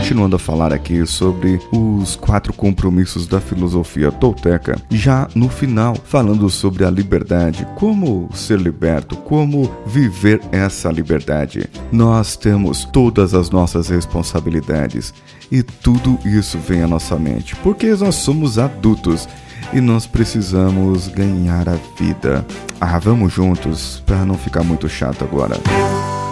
continuando a falar aqui sobre os quatro compromissos da filosofia tolteca, já no final, falando sobre a liberdade, como ser liberto, como viver essa liberdade. Nós temos todas as nossas responsabilidades e tudo isso vem à nossa mente, porque nós somos adultos e nós precisamos ganhar a vida. Ah, vamos juntos para não ficar muito chato agora.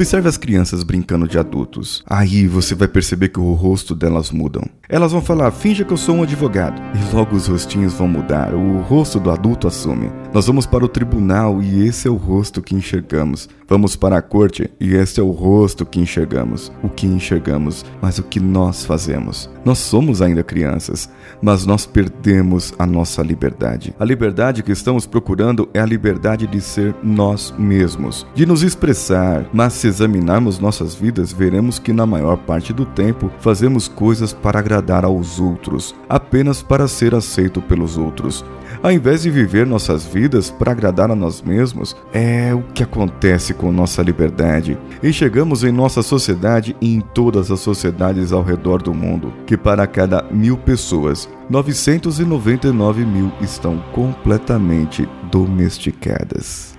Observe as crianças brincando de adultos. Aí você vai perceber que o rosto delas mudam. Elas vão falar: "Finja que eu sou um advogado". E logo os rostinhos vão mudar. O rosto do adulto assume. Nós vamos para o tribunal e esse é o rosto que enxergamos. Vamos para a corte e este é o rosto que enxergamos. O que enxergamos, mas o que nós fazemos. Nós somos ainda crianças, mas nós perdemos a nossa liberdade. A liberdade que estamos procurando é a liberdade de ser nós mesmos, de nos expressar. Mas se examinarmos nossas vidas, veremos que na maior parte do tempo fazemos coisas para agradar aos outros, apenas para ser aceito pelos outros. Ao invés de viver nossas vidas para agradar a nós mesmos, é o que acontece com nossa liberdade. E chegamos em nossa sociedade e em todas as sociedades ao redor do mundo, que para cada mil pessoas, 999 mil estão completamente domesticadas.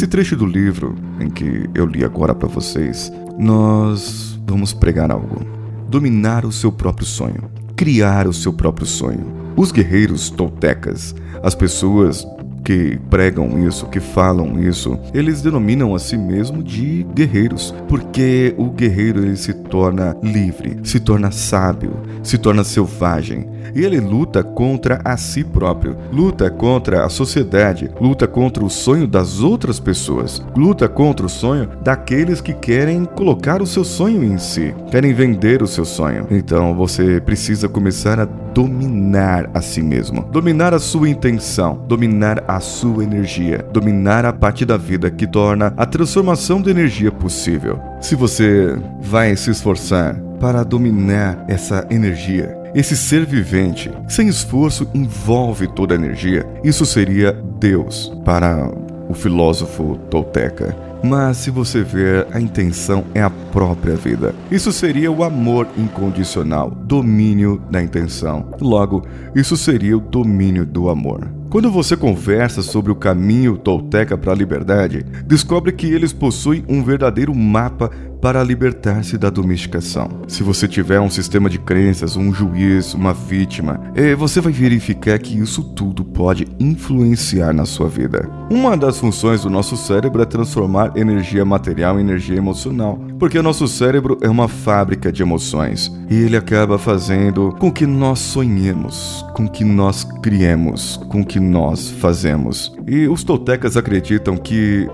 Esse trecho do livro em que eu li agora para vocês, nós vamos pregar algo dominar o seu próprio sonho, criar o seu próprio sonho. Os guerreiros toltecas, as pessoas que pregam isso, que falam isso, eles denominam a si mesmo de guerreiros, porque o guerreiro ele se torna livre, se torna sábio, se torna selvagem. E ele luta contra a si próprio, luta contra a sociedade, luta contra o sonho das outras pessoas, luta contra o sonho daqueles que querem colocar o seu sonho em si, querem vender o seu sonho. Então você precisa começar a dominar a si mesmo, dominar a sua intenção, dominar a sua energia, dominar a parte da vida que torna a transformação de energia possível. Se você vai se esforçar para dominar essa energia, esse ser vivente, sem esforço, envolve toda a energia. Isso seria Deus para o filósofo tolteca. Mas se você ver, a intenção é a própria vida. Isso seria o amor incondicional, domínio da intenção. Logo, isso seria o domínio do amor. Quando você conversa sobre o caminho tolteca para a liberdade, descobre que eles possuem um verdadeiro mapa para libertar-se da domesticação. Se você tiver um sistema de crenças, um juiz, uma vítima, eh, você vai verificar que isso tudo pode influenciar na sua vida. Uma das funções do nosso cérebro é transformar energia material em energia emocional, porque o nosso cérebro é uma fábrica de emoções e ele acaba fazendo com que nós sonhemos, com que nós criemos, com que nós fazemos. E os toltecas acreditam que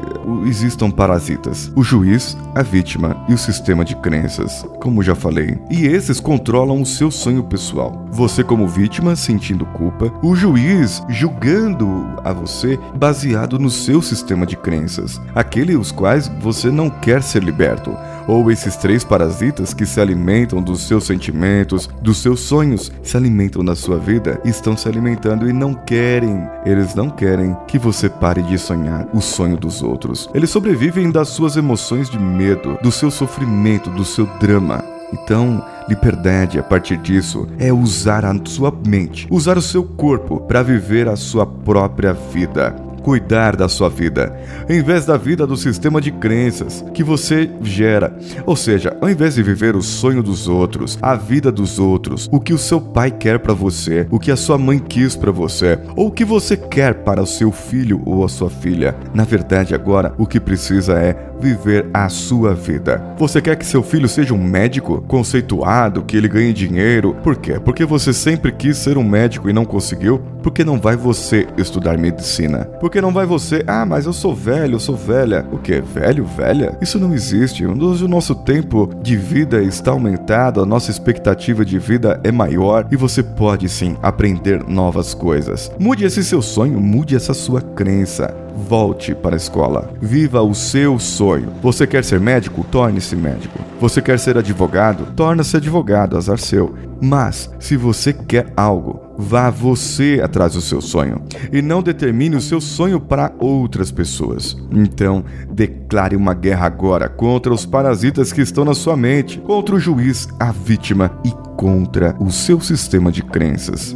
existam parasitas: o juiz, a vítima e o sistema de crenças, como já falei. E esses controlam o seu sonho pessoal. Você, como vítima, sentindo culpa, o juiz julgando a você baseado no seu sistema de crenças, aquele os quais você não quer ser liberto ou esses três parasitas que se alimentam dos seus sentimentos, dos seus sonhos, se alimentam da sua vida, estão se alimentando e não querem, eles não querem que você pare de sonhar o sonho dos outros. Eles sobrevivem das suas emoções de medo, do seu sofrimento, do seu drama. Então, liberdade a partir disso é usar a sua mente, usar o seu corpo para viver a sua própria vida cuidar da sua vida, em vez da vida do sistema de crenças que você gera. Ou seja, ao invés de viver o sonho dos outros, a vida dos outros, o que o seu pai quer para você, o que a sua mãe quis para você, ou o que você quer para o seu filho ou a sua filha, na verdade agora o que precisa é viver a sua vida. Você quer que seu filho seja um médico conceituado, que ele ganhe dinheiro? Por quê? Porque você sempre quis ser um médico e não conseguiu? Por que não vai você estudar medicina? Porque porque não vai você? Ah, mas eu sou velho, eu sou velha. O que? Velho, velha? Isso não existe. Hoje o nosso tempo de vida está aumentado, a nossa expectativa de vida é maior e você pode sim aprender novas coisas. Mude esse seu sonho, mude essa sua crença volte para a escola. Viva o seu sonho. Você quer ser médico? Torne-se médico. Você quer ser advogado? Torna-se advogado, azar seu. Mas, se você quer algo, vá você atrás do seu sonho e não determine o seu sonho para outras pessoas. Então, declare uma guerra agora contra os parasitas que estão na sua mente, contra o juiz, a vítima e contra o seu sistema de crenças.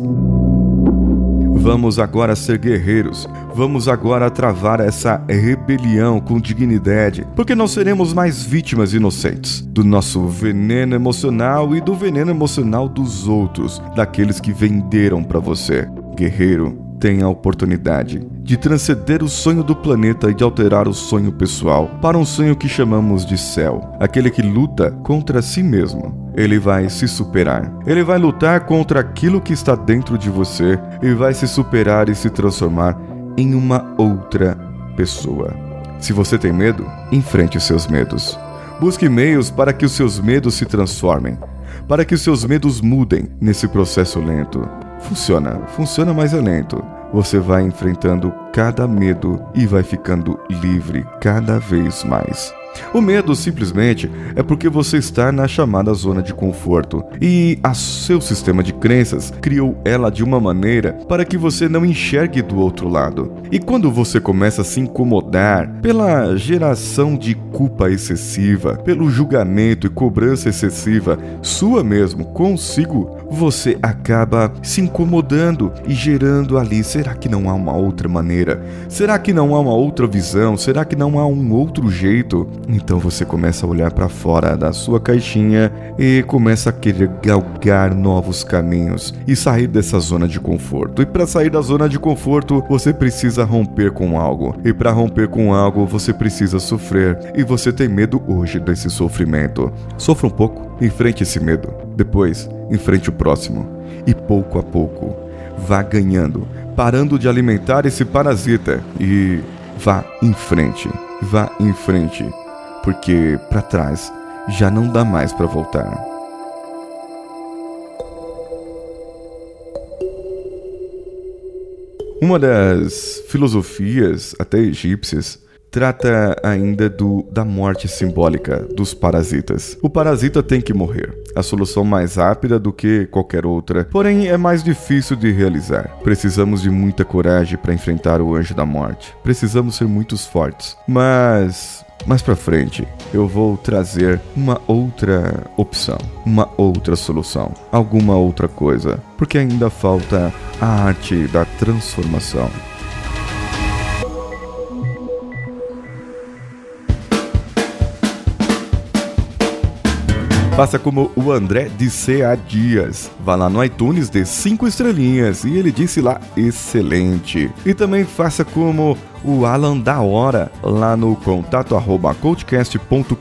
Vamos agora ser guerreiros. Vamos agora travar essa rebelião com dignidade, porque não seremos mais vítimas inocentes do nosso veneno emocional e do veneno emocional dos outros, daqueles que venderam para você. Guerreiro, tem a oportunidade de transcender o sonho do planeta e de alterar o sonho pessoal para um sonho que chamamos de céu, aquele que luta contra si mesmo. Ele vai se superar. Ele vai lutar contra aquilo que está dentro de você e vai se superar e se transformar em uma outra pessoa. Se você tem medo, enfrente os seus medos. Busque meios para que os seus medos se transformem, para que os seus medos mudem nesse processo lento. Funciona, funciona, mas é lento. Você vai enfrentando cada medo e vai ficando livre cada vez mais. O medo simplesmente é porque você está na chamada zona de conforto e a seu sistema de crenças criou ela de uma maneira para que você não enxergue do outro lado. E quando você começa a se incomodar pela geração de culpa excessiva, pelo julgamento e cobrança excessiva sua mesmo consigo, você acaba se incomodando e gerando ali: será que não há uma outra maneira? Será que não há uma outra visão? Será que não há um outro jeito? Então você começa a olhar para fora da sua caixinha e começa a querer galgar novos caminhos e sair dessa zona de conforto. E para sair da zona de conforto, você precisa romper com algo. E para romper com algo, você precisa sofrer. E você tem medo hoje desse sofrimento. Sofra um pouco, enfrente esse medo. Depois, enfrente o próximo. E pouco a pouco, vá ganhando, parando de alimentar esse parasita e vá em frente. Vá em frente, porque para trás já não dá mais para voltar. Uma das filosofias, até egípcias, trata ainda do, da morte simbólica dos parasitas. O parasita tem que morrer. A solução mais rápida do que qualquer outra, porém é mais difícil de realizar. Precisamos de muita coragem para enfrentar o anjo da morte. Precisamos ser muito fortes. Mas mais para frente, eu vou trazer uma outra opção, uma outra solução, alguma outra coisa, porque ainda falta a arte da transformação. Faça como o André disse há dias. Vá lá no iTunes de 5 estrelinhas e ele disse lá excelente. E também faça como o Alan da Hora lá no contato arroba coachcast.com.br.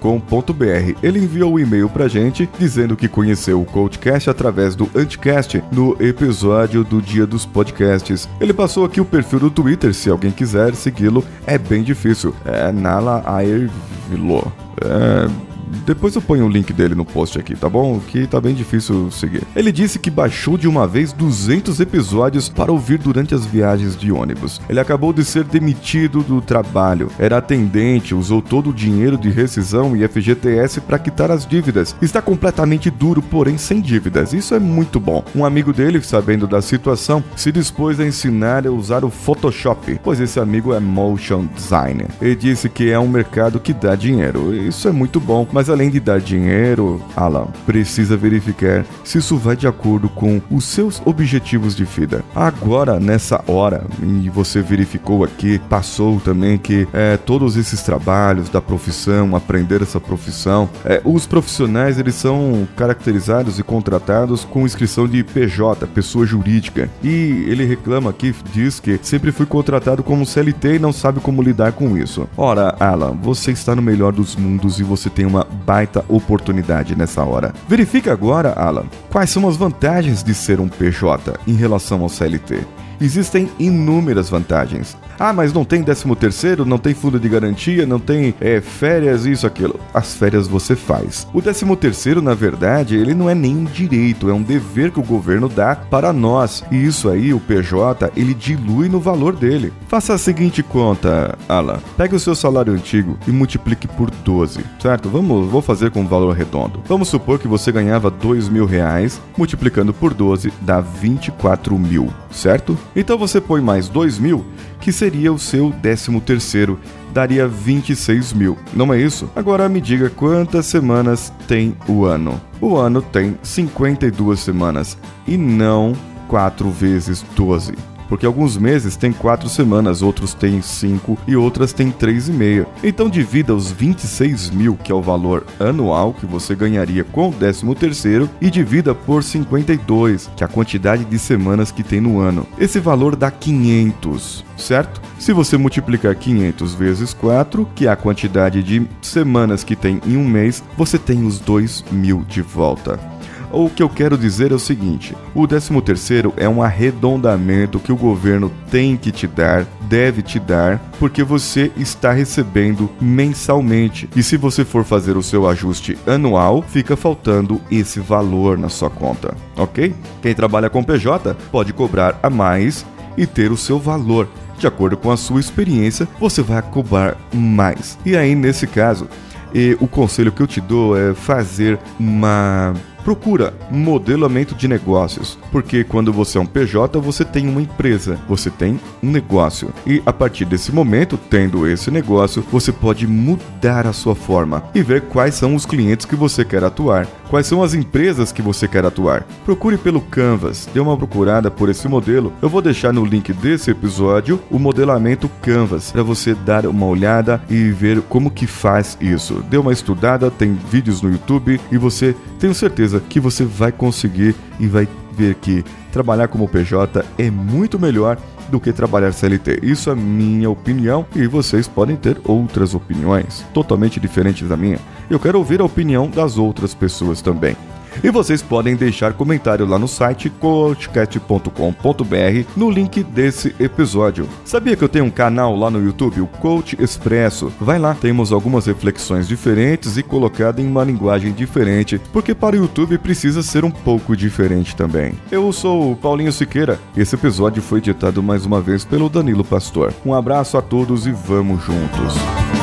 Ele enviou um e-mail pra gente dizendo que conheceu o Coachcast através do Anticast no episódio do Dia dos Podcasts. Ele passou aqui o perfil do Twitter, se alguém quiser segui-lo, é bem difícil. É Nala Airvilo. É depois eu ponho o link dele no post aqui, tá bom? Que tá bem difícil seguir. Ele disse que baixou de uma vez 200 episódios para ouvir durante as viagens de ônibus. Ele acabou de ser demitido do trabalho. Era atendente, usou todo o dinheiro de rescisão e FGTS para quitar as dívidas. Está completamente duro, porém sem dívidas. Isso é muito bom. Um amigo dele, sabendo da situação, se dispôs a ensinar a usar o Photoshop, pois esse amigo é motion designer. Ele disse que é um mercado que dá dinheiro. Isso é muito bom, mas mas além de dar dinheiro, Alan, precisa verificar se isso vai de acordo com os seus objetivos de vida. Agora, nessa hora, e você verificou aqui, passou também que é, todos esses trabalhos da profissão, aprender essa profissão, é, os profissionais eles são caracterizados e contratados com inscrição de PJ, pessoa jurídica. E ele reclama aqui, diz que sempre foi contratado como CLT e não sabe como lidar com isso. Ora, Alan, você está no melhor dos mundos e você tem uma baita oportunidade nessa hora. Verifique agora, Alan, quais são as vantagens de ser um PJ em relação ao CLT. Existem inúmeras vantagens. Ah, mas não tem 13 terceiro, não tem fundo de garantia, não tem é, férias, isso, aquilo. As férias você faz. O 13 terceiro, na verdade, ele não é nem um direito, é um dever que o governo dá para nós. E isso aí, o PJ, ele dilui no valor dele. Faça a seguinte conta, Alan. Pegue o seu salário antigo e multiplique por 12, certo? Vamos, vou fazer com um valor redondo. Vamos supor que você ganhava 2 mil reais, multiplicando por 12 dá 24 mil, certo? Então você põe mais 2 mil que seria o seu 13 terceiro, daria 26 mil, não é isso? Agora me diga quantas semanas tem o ano. O ano tem 52 semanas e não 4 vezes 12 porque alguns meses têm quatro semanas, outros têm cinco e outras têm três e meia. Então divida os 26 mil, que é o valor anual que você ganharia com o 13 terceiro, e divida por 52, que é a quantidade de semanas que tem no ano. Esse valor dá 500, certo? Se você multiplicar 500 vezes 4, que é a quantidade de semanas que tem em um mês, você tem os 2 mil de volta. O que eu quero dizer é o seguinte: o 13º é um arredondamento que o governo tem que te dar, deve te dar, porque você está recebendo mensalmente. E se você for fazer o seu ajuste anual, fica faltando esse valor na sua conta, ok? Quem trabalha com PJ pode cobrar a mais e ter o seu valor. De acordo com a sua experiência, você vai cobrar mais. E aí, nesse caso, e o conselho que eu te dou é fazer uma procura modelamento de negócios, porque quando você é um PJ, você tem uma empresa, você tem um negócio. E a partir desse momento, tendo esse negócio, você pode mudar a sua forma e ver quais são os clientes que você quer atuar, quais são as empresas que você quer atuar. Procure pelo Canvas, dê uma procurada por esse modelo. Eu vou deixar no link desse episódio o modelamento Canvas para você dar uma olhada e ver como que faz isso. Dê uma estudada, tem vídeos no YouTube e você tenho certeza certeza que você vai conseguir e vai ver que trabalhar como PJ é muito melhor do que trabalhar CLT. Isso é minha opinião e vocês podem ter outras opiniões totalmente diferentes da minha. Eu quero ouvir a opinião das outras pessoas também. E vocês podem deixar comentário lá no site coachcast.com.br no link desse episódio. Sabia que eu tenho um canal lá no YouTube, o Coach Expresso? Vai lá, temos algumas reflexões diferentes e colocado em uma linguagem diferente, porque para o YouTube precisa ser um pouco diferente também. Eu sou o Paulinho Siqueira esse episódio foi editado mais uma vez pelo Danilo Pastor. Um abraço a todos e vamos juntos.